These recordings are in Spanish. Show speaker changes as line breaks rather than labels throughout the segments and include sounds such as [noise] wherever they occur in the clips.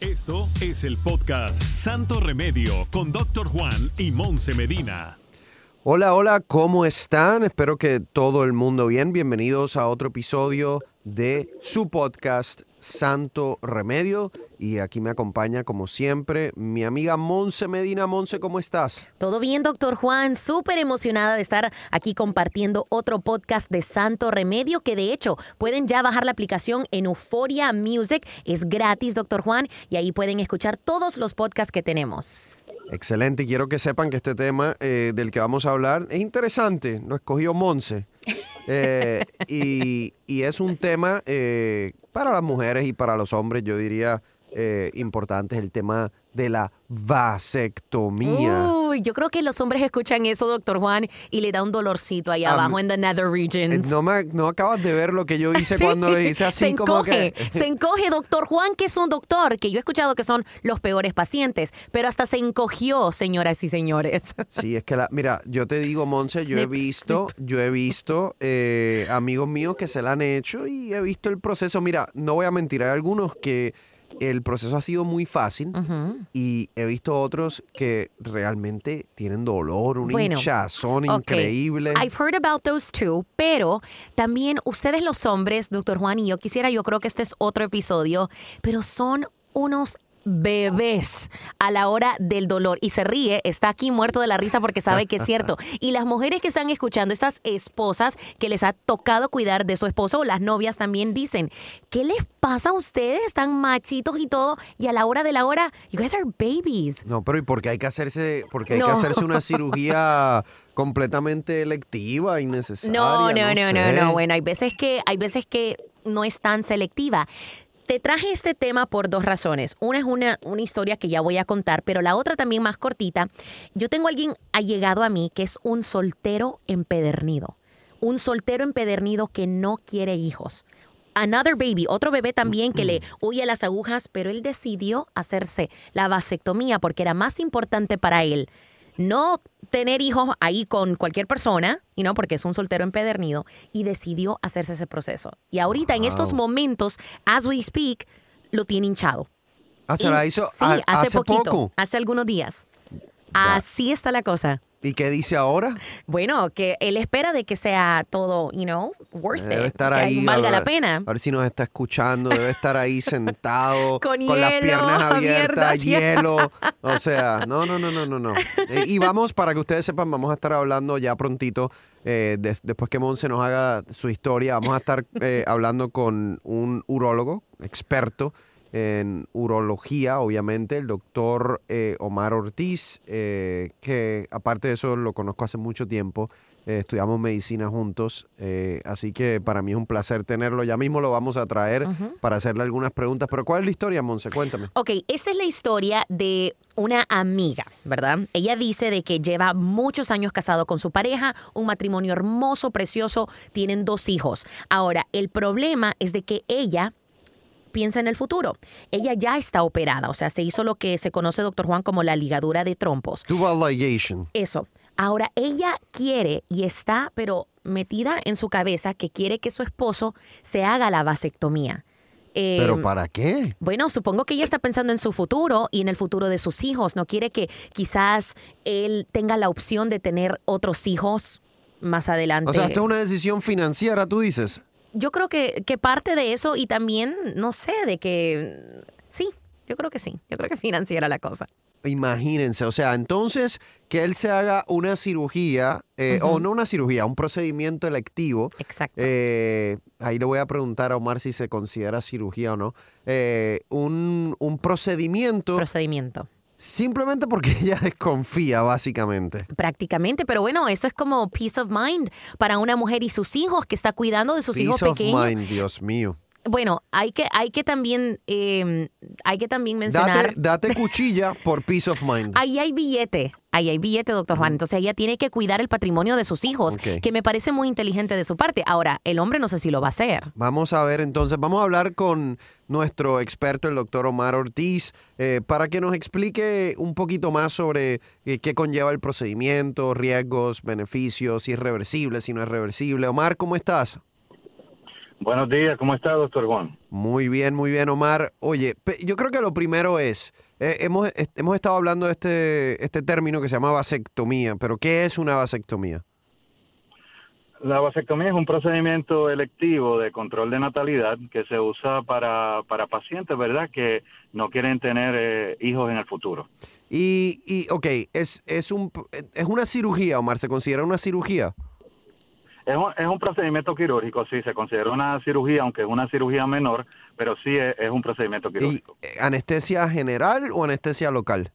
Esto es el podcast Santo Remedio con Doctor Juan y Monse Medina.
Hola, hola, ¿cómo están? Espero que todo el mundo bien. Bienvenidos a otro episodio de su podcast Santo Remedio. Y aquí me acompaña, como siempre, mi amiga Monse Medina. Monse, ¿cómo estás?
Todo bien, doctor Juan. Súper emocionada de estar aquí compartiendo otro podcast de Santo Remedio, que de hecho pueden ya bajar la aplicación en Euphoria Music. Es gratis, doctor Juan, y ahí pueden escuchar todos los podcasts que tenemos.
Excelente, y quiero que sepan que este tema eh, del que vamos a hablar es interesante. Lo escogió Monse. [laughs] Eh, y, y es un tema eh, para las mujeres y para los hombres, yo diría, eh, importante, es el tema de la vasectomía.
Uy, yo creo que los hombres escuchan eso, doctor Juan, y le da un dolorcito ahí
A
abajo en the nether
Eh,
regions.
No, me, no acabas de ver lo que yo hice [laughs]
Sí,
cuando le hice así
se
como
encoge,
que... [laughs]
se encoge, doctor Juan, que es un doctor, que yo he escuchado que son los peores pacientes, pero hasta se encogió, señoras y señores. [laughs]
Sí, es que la, mira, yo te digo, Monse, yo he visto, yo he visto eh, amigos míos que se la han hecho y he visto el proceso. Mira, no voy a mentir, hay algunos que el proceso ha sido muy fácil y he visto otros que realmente tienen dolor, un
Bueno,
hinchazón
Ok.
increíble.
I've heard about those too, pero también ustedes los hombres, doctor Juan y yo quisiera, yo creo que este es otro episodio, pero son unos bebés a la hora del dolor y se ríe, está aquí muerto de la risa porque sabe que es cierto. [laughs] Y las mujeres que están escuchando, estas esposas que les ha tocado cuidar de su esposo o las novias también dicen, ¿qué les pasa a ustedes? Están machitos y todo y a la hora de la hora, you guys are babies.
No, pero ¿y por qué hay que hacerse, porque hay que
No.
hacerse una [laughs] cirugía completamente electiva, innecesaria?
No, no, no, no,
sé.
no. Bueno, hay veces que hay veces que no es tan selectiva. Te traje este tema por dos razones. Una es una, una historia que ya voy a contar, pero la otra también más cortita. Yo tengo a alguien allegado a mí que es un soltero empedernido. Un soltero empedernido que no quiere hijos. Another baby, otro bebé también que le huye a las agujas, pero él decidió hacerse la vasectomía porque era más importante para él no tener hijos ahí con cualquier persona, y no porque es un soltero empedernido, y decidió hacerse ese proceso. Y ahorita, en estos momentos, as we speak, lo tiene hinchado.
Ah, se la hizo
sí, hace poquito,
poco.
hace algunos días. Así está la cosa.
¿Y qué dice ahora?
Bueno, que él espera de que sea todo, you know, worth
Debe
it,
estar
que
ahí.
valga la pena.
A ver si nos está escuchando. Debe estar ahí [laughs] sentado.
Con
las
hielo,
piernas [laughs] abiertas, [laughs] hielo. O sea, no, no, no, no, no, no. Eh, y vamos, para que ustedes sepan, vamos a estar hablando ya prontito, eh, des- después que Monse nos haga su historia, vamos a estar eh, hablando con un urólogo experto en urología, obviamente, el doctor eh, Omar Ortiz, eh, que aparte de eso lo conozco hace mucho tiempo. Eh, estudiamos medicina juntos, así que para mí es un placer tenerlo. Ya mismo lo vamos a traer para hacerle algunas preguntas. Pero ¿cuál es la historia, Monse? Cuéntame.
Ok, esta es la historia de una amiga, ¿verdad? Ella dice de que lleva muchos años casado con su pareja, un matrimonio hermoso, precioso, tienen dos hijos. Ahora, el problema es de que ella piensa en el futuro. Ella ya está operada, o sea, se hizo lo que se conoce, doctor Juan, como la ligadura de trompos.
Dual ligation.
Eso. Ahora, ella quiere y está, pero metida en su cabeza, que quiere que su esposo se haga la vasectomía. Eh,
¿Pero para qué?
bueno, supongo que ella está pensando en su futuro y en el futuro de sus hijos. No quiere que quizás él tenga la opción de tener otros hijos más adelante.
O sea, esto es una decisión financiera, tú dices.
Yo creo que, que parte de eso y también, no sé, de que sí, yo creo que sí. Yo creo que financiera la cosa.
Imagínense, o sea, entonces que él se haga una cirugía, eh, o no una cirugía, un procedimiento electivo.
Exacto.
eh, ahí le voy a preguntar a Omar si se considera cirugía o no. eh, un, un procedimiento
Procedimiento.
Simplemente porque [laughs] ella desconfía, básicamente.
Prácticamente, pero bueno, eso es como peace of mind para una mujer y sus hijos que está cuidando de sus hijos
Peace of
pequeños.
mind, Dios mío.
Bueno, hay que, hay que también, eh, hay que también mencionar.
Date, date cuchilla por peace of mind.
Ahí hay billete, ahí hay billete, doctor Juan. Entonces ella tiene que cuidar el patrimonio de sus hijos, que me parece muy inteligente de su parte. Ahora, el hombre no sé si lo va a hacer.
Vamos a ver entonces, vamos a hablar con nuestro experto, el doctor Omar Ortiz, eh, para que nos explique un poquito más sobre eh, qué conlleva el procedimiento, riesgos, beneficios, si es reversible, si no es reversible. Omar, ¿cómo estás?
Buenos días, ¿cómo está, doctor Juan?
Muy bien, muy bien, Omar. Oye, yo creo que lo primero es, eh, hemos, hemos estado hablando de este, este término que se llama vasectomía, pero ¿qué es una vasectomía?
La vasectomía es un procedimiento electivo de control de natalidad que se usa para, para pacientes, ¿verdad?, que no quieren tener eh, hijos en el futuro.
Y, y ok, es, es, un, es una cirugía, Omar, ¿se considera una cirugía?
Es un, es un procedimiento quirúrgico, sí, se considera una cirugía, aunque es una cirugía menor, pero sí es, es un procedimiento
¿Y
quirúrgico.
eh, anestesia general o anestesia local?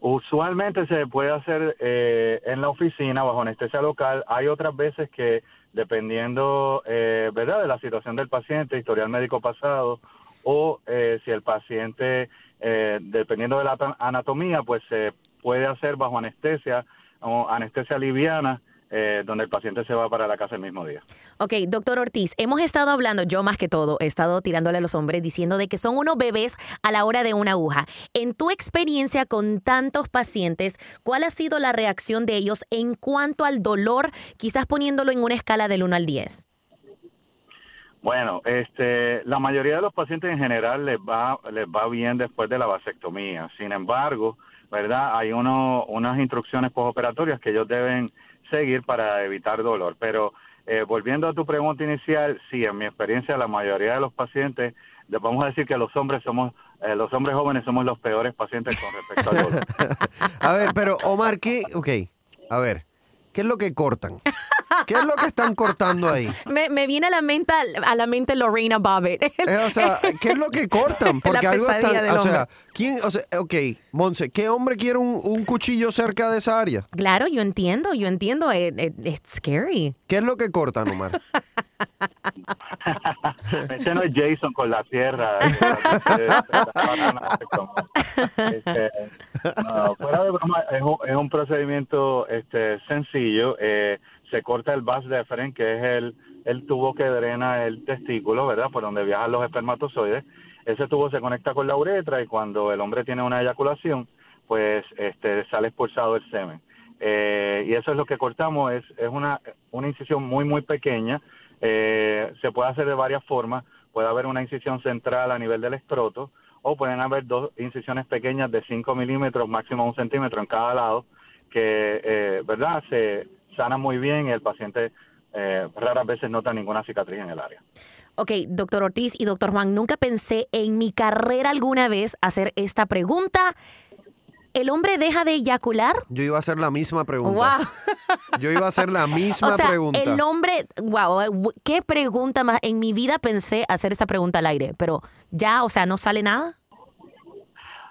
Usualmente se puede hacer eh, en la oficina bajo anestesia local. Hay otras veces que, dependiendo, eh, ¿verdad?, de la situación del paciente, historial médico pasado, o eh, si el paciente, eh, dependiendo de la anatomía, pues se puede hacer bajo anestesia o anestesia liviana, eh, donde el paciente se va para la casa el mismo día.
Ok, doctor Ortiz, hemos estado hablando, yo más que todo, he estado tirándole a los hombres diciendo de que son unos bebés a la hora de una aguja. En tu experiencia con tantos pacientes, ¿cuál ha sido la reacción de ellos en cuanto al dolor, quizás poniéndolo en una escala del 1 al 10?
Bueno, este, la mayoría de los pacientes en general les va, les va bien después de la vasectomía. Sin embargo, ¿verdad? Hay uno, unas instrucciones postoperatorias que ellos deben seguir para evitar dolor. Pero eh, volviendo a tu pregunta inicial, sí, en mi experiencia, la mayoría de los pacientes, vamos a decir que los hombres somos, eh, los hombres jóvenes somos los peores pacientes con respecto al dolor. [laughs]
A ver, pero Omar, ¿qué? Ok, a ver, ¿qué es lo que cortan? ¿Qué es lo que están cortando ahí? [laughs]
Me, me viene a la mente, a la mente Lorena Bobbitt.
Eh, o sea, ¿qué es lo que cortan? [laughs] Porque
La
algo está, o sea. ¿quién, o sea, ok, Monse, ¿qué hombre quiere un, un cuchillo cerca de esa área?
Claro, yo entiendo, yo entiendo, es scary.
¿Qué es lo que cortan, Omar? [laughs]
Ese no es Jason con la sierra. Este, no, fuera de broma, es un, es un procedimiento este, sencillo. Eh, se corta el vas deferens, que es el, el tubo que drena el testículo, ¿verdad? Por donde viajan los espermatozoides. Ese tubo se conecta con la uretra y cuando el hombre tiene una eyaculación, pues este, sale expulsado el semen. Eh, y eso es lo que cortamos, es, es una, una incisión muy, muy pequeña. Eh, se puede hacer de varias formas. Puede haber una incisión central a nivel del escroto o pueden haber dos incisiones pequeñas de 5 milímetros, máximo un centímetro en cada lado, que, eh, ¿verdad?, se sana muy bien y el paciente eh, raras veces nota ninguna cicatriz en el área.
Ok, doctor Ortiz y doctor Juan, nunca pensé en mi carrera alguna vez hacer esta pregunta. ¿El hombre deja de eyacular?
Yo iba a hacer la misma pregunta.
Wow.
Yo iba a hacer la [laughs] misma
O sea,
pregunta.
el hombre, wow, qué pregunta más. En mi vida pensé hacer esa pregunta al aire, pero ya, o sea, no sale nada.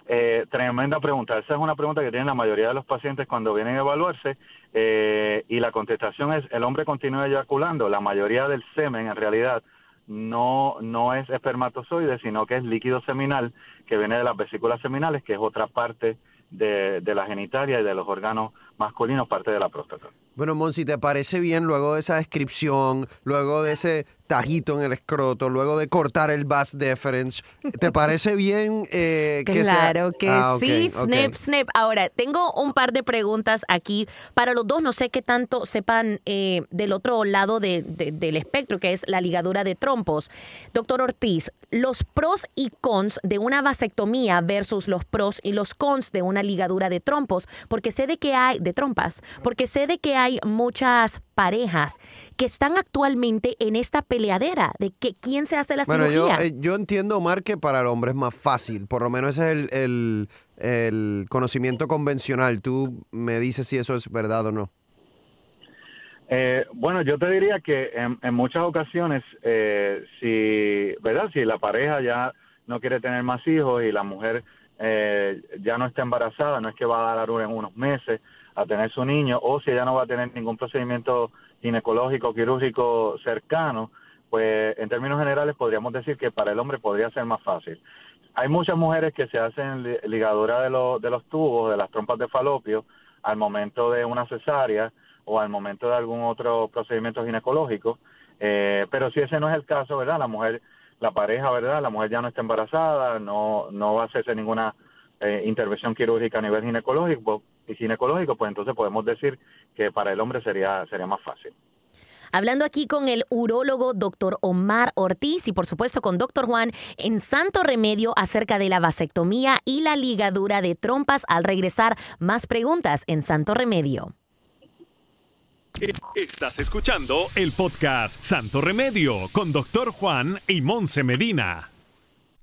Eh, tremenda pregunta. Esa es una pregunta que tienen la mayoría de los pacientes cuando vienen a evaluarse eh, y la contestación es el hombre continúa eyaculando. La mayoría del semen en realidad no, no es espermatozoide, sino que es líquido seminal que viene de las vesículas seminales, que es otra parte de, de la genitalia y de los órganos masculinos, parte de la próstata.
Bueno, Monsi, ¿te parece bien luego de esa descripción, luego de ese tajito en el escroto, luego de cortar el vas deferens, ¿te parece bien eh, que sea-
Claro que
Ah,
sí,
ok.
snip, snip. Ahora, tengo un par de preguntas aquí para los dos. No sé qué tanto sepan eh, del otro lado de- de- del espectro, que es la ligadura de trompos. Doctor Ortiz, los pros y cons de una vasectomía versus los pros y los cons de una ligadura de trompos, porque sé de que hay, de trompas, porque sé de que hay muchas parejas que están actualmente en esta peleadera de que quién se hace la
Bueno, yo,
cirugía.
eh, yo entiendo, Omar, que para el hombre es más fácil. Por lo menos ese es el, el- el conocimiento convencional. Tú me dices si eso es verdad o no.
Eh, bueno, yo te diría que en, en muchas ocasiones, eh, si, ¿verdad? Si la pareja ya no quiere tener más hijos y la mujer eh, ya no está embarazada, no es que va a dar en unos meses a tener su niño, o si ella no va a tener ningún procedimiento ginecológico, quirúrgico cercano, pues en términos generales podríamos decir que para el hombre podría ser más fácil. Hay muchas mujeres que se hacen ligadura de, de los tubos, de las trompas de falopio, al momento de una cesárea o al momento de algún otro procedimiento ginecológico, eh, pero si ese no es el caso, ¿verdad? La mujer, la pareja, ¿verdad? La mujer ya no está embarazada, no, no va a hacerse ninguna eh, intervención quirúrgica a nivel ginecológico, y ginecológico, pues entonces podemos decir que para el hombre sería, sería más fácil.
Hablando aquí con el urólogo doctor Omar Ortiz y por supuesto con doctor Juan en Santo Remedio acerca de la vasectomía y la ligadura de trompas. Al regresar, más preguntas en Santo Remedio.
Estás escuchando el podcast Santo Remedio con doctor Juan y Monse Medina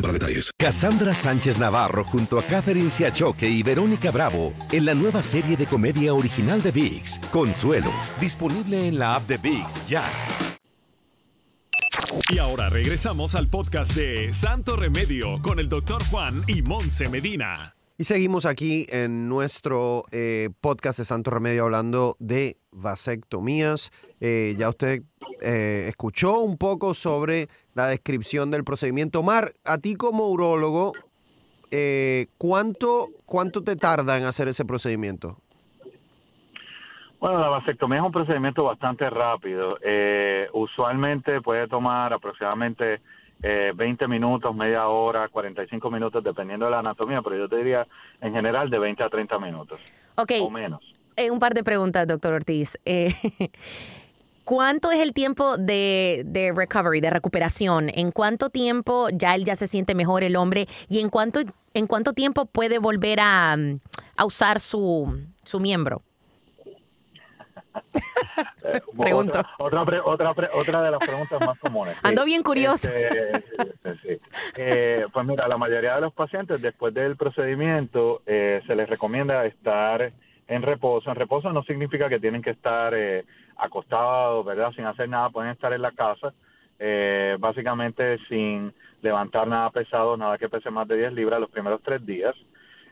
para detalles.
Cassandra Sánchez Navarro junto a Catherine Siachoque y Verónica Bravo en la nueva serie de comedia original de Vix, Consuelo, disponible en la app de Vix ya.
Y ahora regresamos al podcast de Santo Remedio con el doctor Juan y Monse Medina.
Y seguimos aquí en nuestro eh, podcast de Santo Remedio hablando de vasectomías. Eh, ya usted eh, escuchó un poco sobre la descripción del procedimiento. Omar, a ti como urólogo, eh, ¿cuánto, ¿cuánto te tarda en hacer ese procedimiento?
Bueno, la vasectomía es un procedimiento bastante rápido. Eh, usualmente puede tomar aproximadamente 20 minutos, media hora, 45 minutos, dependiendo de la anatomía, pero yo te diría en general de 20 a 30 minutos.
Ok.
O menos.
un par de preguntas, doctor Ortiz. [laughs] ¿Cuánto es el tiempo de, de, recovery, de recuperación? ¿En cuánto tiempo ya él ya se siente mejor el hombre? ¿Y en cuánto, en cuánto tiempo puede volver a, a usar su, su miembro? [laughs]
Pregunto. Otra, otra, otra, de las preguntas más comunes. [laughs]
Ando bien curioso.
Este, eh, pues mira, la mayoría de los pacientes después del procedimiento eh, se les recomienda estar en reposo. En reposo no significa que tienen que estar eh, acostados, ¿verdad? Sin hacer nada, pueden estar en la casa, eh, básicamente sin levantar nada pesado, nada que pese más de 10 libras los primeros tres días.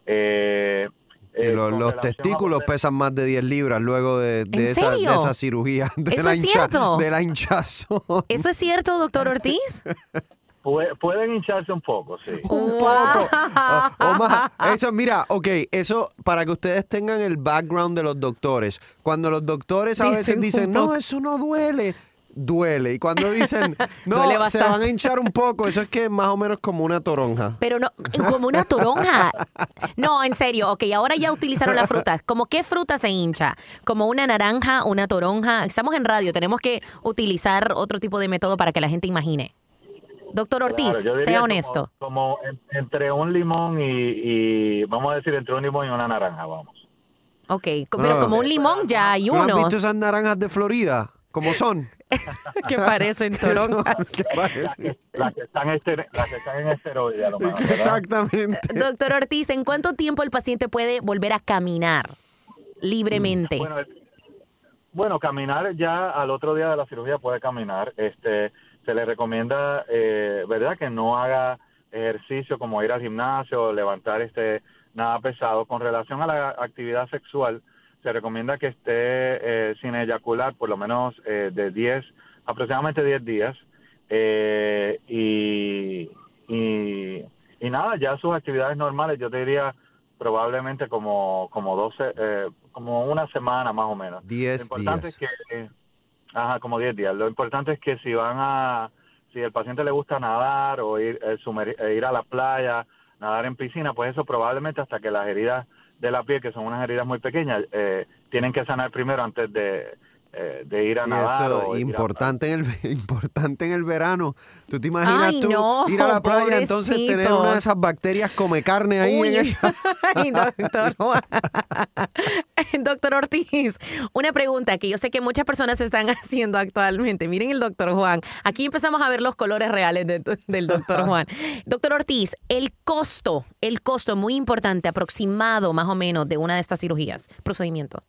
Eh, y los, testículos pesan más de 10 libras luego de, esa, de esa, cirugía [laughs] de
¿Eso es cierto?
de la hinchazón.
¿Eso es cierto, doctor Ortiz? [laughs]
pueden hincharse un poco, sí. [laughs]
Un poco. O, más. Eso, mira, ok, eso para que ustedes tengan el background de los doctores. Cuando los doctores a veces dicen, no, eso no duele. Duele. Y cuando dicen, [laughs] no, se van a hinchar un poco, eso es que más o menos como una toronja.
Pero no, como una toronja. No, en serio, ok, ahora ya utilizaron las frutas. ¿Cómo qué fruta se hincha? ¿Como una naranja, una toronja? Estamos en radio, tenemos que utilizar otro tipo de método para que la gente imagine. Doctor Ortiz, sea honesto.
Como, entre un limón y, vamos a decir, entre un limón y una naranja, vamos.
Ok, pero ah, como un limón ya hay uno.
¿No has visto esas naranjas de Florida? ¿Cómo son? [laughs]
que parecen [laughs] toronjas. [laughs]
Las que, están en esteroide, a lo mejor.
Exactamente.
Doctor Ortiz, ¿en cuánto tiempo el paciente puede volver a caminar libremente?
Bueno, bueno, caminar ya al otro día de la cirugía puede caminar. Este, se le recomienda, eh, ¿verdad?, que no haga ejercicio como ir al gimnasio o levantar este nada pesado. Con relación a la actividad sexual, se recomienda que esté eh, sin eyacular por lo menos eh, de 10, aproximadamente 10 días. y, y, y, nada, ya sus actividades normales, yo te diría probablemente como, como 12, como una semana más o menos.
10
Lo importante
días.
es que Ajá, como 10 días. Lo importante es que si van a, si el paciente le gusta nadar o ir, eh, eh, ir a la playa, nadar en piscina, pues eso probablemente hasta que las heridas de la piel, que son unas heridas muy pequeñas, eh, tienen que sanar primero antes de, eh, de ir a
Y
nadar.
eso
a-
importante en el [laughs] importante en el verano. ¿Tú te imaginas
Ay,
tú
no,
ir a la playa entonces tener una de esas bacterias come carne ahí
Uy,
en esa? [laughs]
ay, doctor. [laughs] Doctor Ortiz, una pregunta que yo sé que muchas personas están haciendo actualmente. Miren el doctor Juan. Aquí empezamos a ver los colores reales de- del doctor Juan. Doctor Ortiz, el costo, el costo muy importante, aproximado más o menos de una de estas cirugías, procedimiento.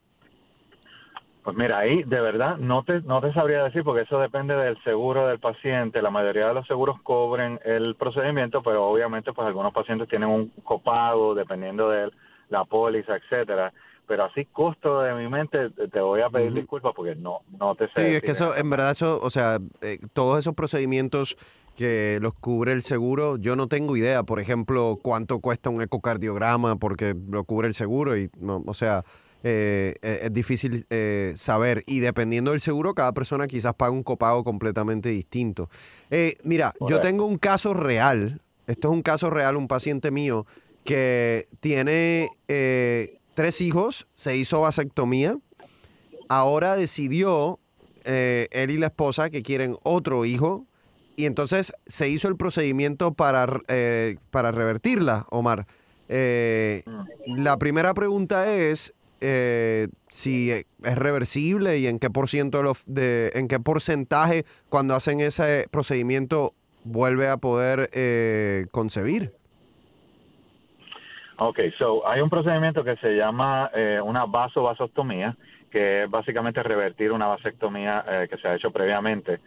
Pues mira, ahí de verdad no te, no te sabría decir porque eso depende del seguro del paciente. La mayoría de los seguros cobren el procedimiento, pero obviamente pues algunos pacientes tienen un copago dependiendo de la póliza, etcétera. Pero así costo de mi mente te- voy a pedir disculpas porque no no te sé.
Sí, es que eso, en verdad, eso, o sea, eh, todos esos procedimientos que los cubre el seguro, yo no tengo idea. Por ejemplo, cuánto cuesta un ecocardiograma porque lo cubre el seguro y, no, o sea, eh, eh, es difícil eh, saber. Y dependiendo del seguro, cada persona quizás paga un copago completamente distinto. Eh, mira, yo tengo un caso real. Esto es un caso real, un paciente mío que tiene tres hijos, se hizo vasectomía ahora decidió él y la esposa que quieren otro hijo y entonces se hizo el procedimiento para, para revertirla, Omar. Eh, la primera pregunta es eh, si es reversible y en qué por en qué porcentaje cuando hacen ese procedimiento vuelve a poder eh, concebir.
Ok, so hay un procedimiento que se llama eh, una vasovasectomía, que es básicamente revertir una vasectomía eh, que se ha hecho previamente.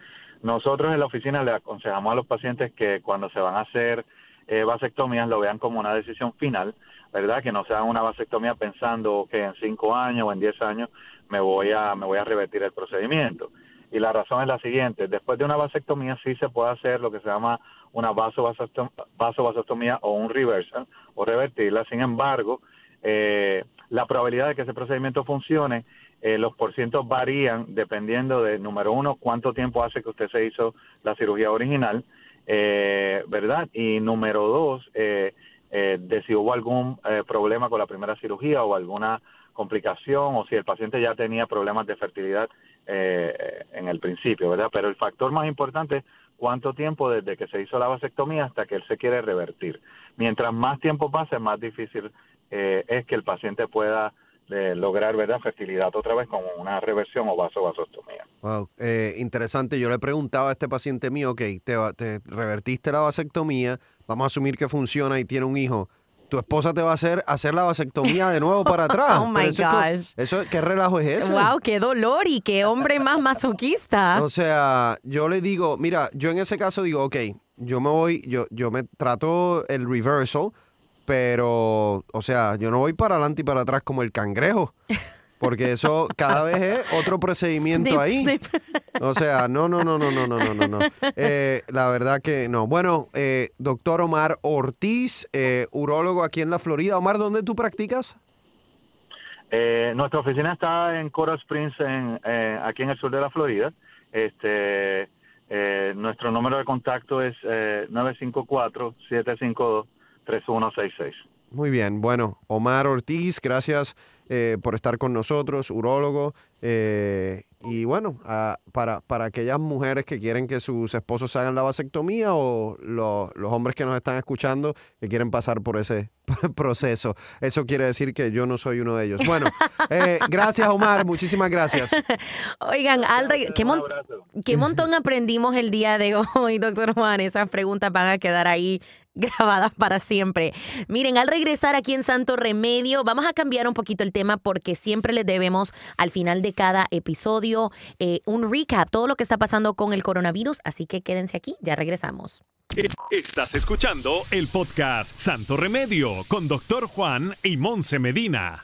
Nosotros en la oficina le aconsejamos a los pacientes que cuando se van a hacer eh, vasectomías lo vean como una decisión final, ¿verdad? Que no sea una vasectomía pensando que en cinco años o en diez años me voy a me voy a revertir el procedimiento. Y la razón es la siguiente, después de una vasectomía sí se puede hacer lo que se llama una vasovasectom- vasovasectomía o un reversal o revertirla. Sin embargo, eh, la probabilidad de que ese procedimiento funcione, eh, los porcientos varían dependiendo de, número uno, cuánto tiempo hace que usted se hizo la cirugía original, eh, ¿verdad? Y número dos, eh, eh, de si hubo algún eh, problema con la primera cirugía o alguna complicación o si el paciente ya tenía problemas de fertilidad eh, en el principio, ¿verdad? Pero el factor más importante es cuánto tiempo desde que se hizo la vasectomía hasta que él se quiere revertir. Mientras más tiempo pase, más difícil eh, es que el paciente pueda eh, lograr, ¿verdad?, fertilidad otra vez como una reversión o vasovasectomía.
Wow, eh, interesante. Yo le preguntaba a este paciente mío, ok, te, te revertiste la vasectomía, vamos a asumir que funciona y tiene un hijo. Tu esposa te va a hacer hacer la vasectomía de nuevo para [laughs] atrás.
Oh, my
es
gosh.
eso, ¿Qué relajo es ese?
Wow, qué dolor y qué hombre más masoquista.
O sea, yo le digo, mira, yo en ese caso digo, ok, yo me voy, yo, yo me trato el reversal, pero, o sea, yo no voy para adelante y para atrás como el cangrejo. [laughs] Porque eso cada vez es otro procedimiento
Snip,
ahí.
snip.
O sea, no, no, no, no, no, no, no, no, no. Eh, la verdad que no. Bueno, eh, doctor Omar Ortiz, eh, urólogo aquí en la Florida. Omar, ¿dónde tú practicas?
Eh, nuestra oficina está en Coral Springs, en, eh, aquí en el sur de la Florida. Este, eh, nuestro número de contacto es eh, 954-752-3166.
Muy bien, bueno, Omar Ortiz, gracias eh, por estar con nosotros, urólogo. eh, y bueno, ah, para, para aquellas mujeres que quieren que sus esposos hagan la vasectomía o lo- los hombres que nos están escuchando que quieren pasar por ese [laughs] proceso. Eso quiere decir que yo no soy uno de ellos. Bueno, eh, gracias Omar, muchísimas gracias. [laughs]
Oigan, Aldrey, ¿qué, mon- qué montón aprendimos el día de [laughs] hoy, doctor Juan. Esas preguntas van a quedar ahí [laughs] grabadas para siempre. Miren, al regresar aquí en Santo Remedio, vamos a cambiar un poquito el tema porque siempre les debemos al final de cada episodio eh, un recap, todo lo que está pasando con el coronavirus. Así que quédense aquí, ya regresamos.
Estás escuchando el podcast Santo Remedio con Doctor Juan y Monse Medina.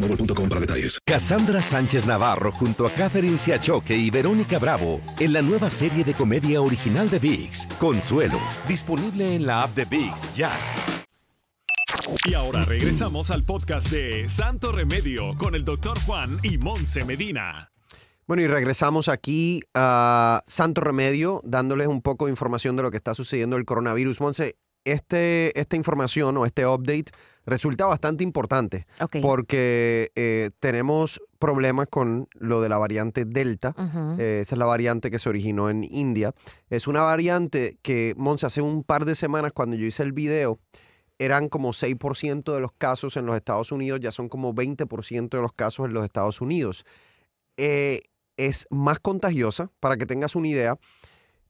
boostmobile.com para detalles.
Cassandra Sánchez Navarro junto a Catherine Siachoque y Verónica Bravo en la nueva serie de comedia original de VIX, Consuelo, disponible en la app de VIX ya.
Y ahora regresamos al podcast de Santo Remedio con el doctor Juan y Monse Medina.
Bueno, y regresamos aquí a Santo Remedio, dándoles un poco de información de lo que está sucediendo el coronavirus. Monse, este, esta información o este update resulta bastante importante
Ok.
porque eh, tenemos problemas con lo de la variante Delta.
Ujú.
Eh, esa es la variante que se originó en India. Es una variante que, Monse, hace un par de semanas cuando yo hice el video, eran como 6% de los casos en los Estados Unidos, ya son como 20% de los casos en los Estados Unidos. Eh, es más contagiosa, para que tengas una idea,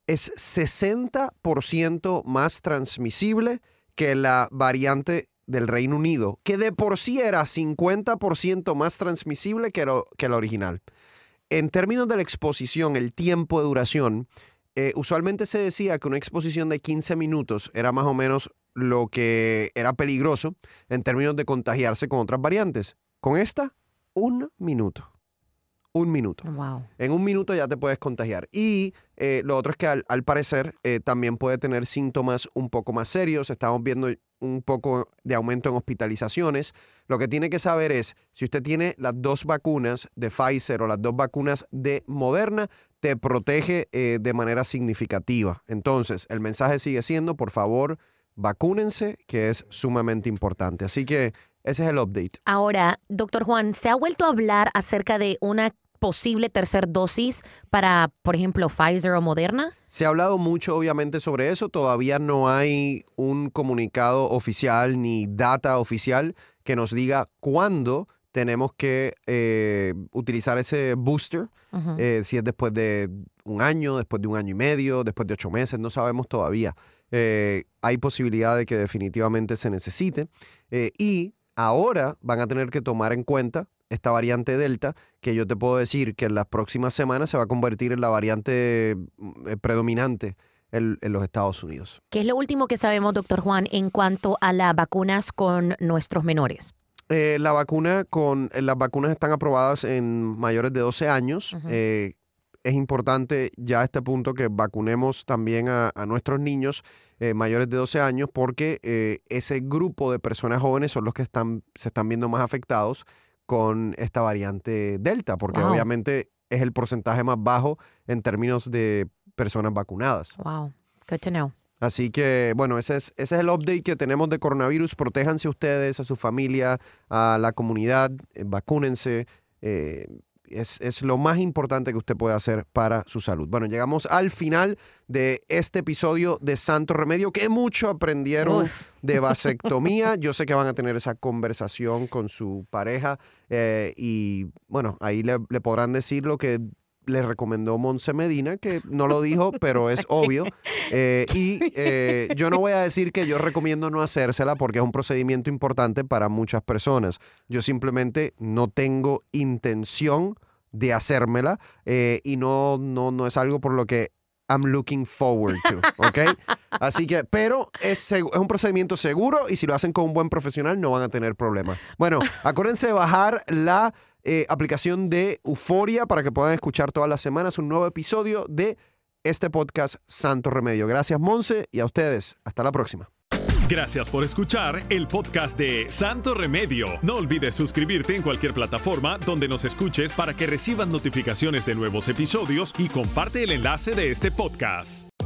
es 60% más transmisible que la variante del Reino Unido, que de por sí era 50% más transmisible que, la original. En términos de la exposición, el tiempo de duración, eh, usualmente se decía que una exposición de 15 minutos era más o menos lo que era peligroso en términos de contagiarse con otras variantes. Con esta, un minuto. Un minuto.
Wow.
En un minuto ya te puedes contagiar. Y eh, lo otro es que al, al parecer eh, también puede tener síntomas un poco más serios. Estamos viendo un poco de aumento en hospitalizaciones. Lo que tiene que saber es, si usted tiene las dos vacunas de Pfizer o las dos vacunas de Moderna, te protege eh, de manera significativa. Entonces, el mensaje sigue siendo, por favor, vacúnense, que es sumamente importante. Así que ese es el update.
Ahora, doctor Juan, ¿se ha vuelto a hablar acerca de una posible tercer dosis para, por ejemplo, Pfizer o Moderna?
Se ha hablado mucho, obviamente, sobre eso. Todavía no hay un comunicado oficial ni data oficial que nos diga cuándo tenemos que eh, utilizar ese booster. Eh, si es después de un año, después de un año y medio, después de ocho meses, no sabemos todavía. Eh, hay posibilidad de que definitivamente se necesite. Y ahora van a tener que tomar en cuenta esta variante Delta, que yo te puedo decir que en las próximas semanas se va a convertir en la variante mm, eh, predominante en, en los Estados Unidos.
¿Qué es lo último que sabemos, doctor Juan, en cuanto a las vacunas con nuestros menores?
Eh, la vacuna con eh, las vacunas están aprobadas en mayores de 12 años. Eh, es importante ya a este punto que vacunemos también a, a nuestros niños eh, mayores de 12 años porque eh, ese grupo de personas jóvenes son los que están, se están viendo más afectados con esta variante Delta, porque
Wow.
obviamente es el porcentaje más bajo en términos de personas vacunadas.
Wow, good to know.
Así que, bueno, ese es, ese es el update que tenemos de coronavirus. Protéjanse ustedes, a su familia, a la comunidad, eh, vacúnense. eh, es, es lo más importante que usted puede hacer para su salud. Bueno, llegamos al final de este episodio de Santo Remedio. que mucho aprendieron
Uf. [laughs]
de vasectomía. Yo sé que van a tener esa conversación con su pareja eh, y, bueno, ahí le, le podrán decir lo que le recomendó Monse Medina, que no lo dijo, pero es [laughs] obvio. Eh, y [laughs] eh, yo no voy a decir que yo recomiendo no hacérsela porque es un procedimiento importante para muchas personas. Yo simplemente no tengo intención de hacérmela eh, y no, no, no es algo por lo que I'm looking forward to, ¿ok? Así que, pero es, es un procedimiento seguro y si lo hacen con un buen profesional no van a tener problemas. Bueno, acuérdense de bajar la eh, aplicación de Euforia para que puedan escuchar todas las semanas un nuevo episodio de este podcast Santo Remedio. Gracias, Monse, y a ustedes. Hasta la próxima.
Gracias por escuchar el podcast de Santo Remedio. No olvides suscribirte en cualquier plataforma donde nos escuches para que reciban notificaciones de nuevos episodios y comparte el enlace de este podcast.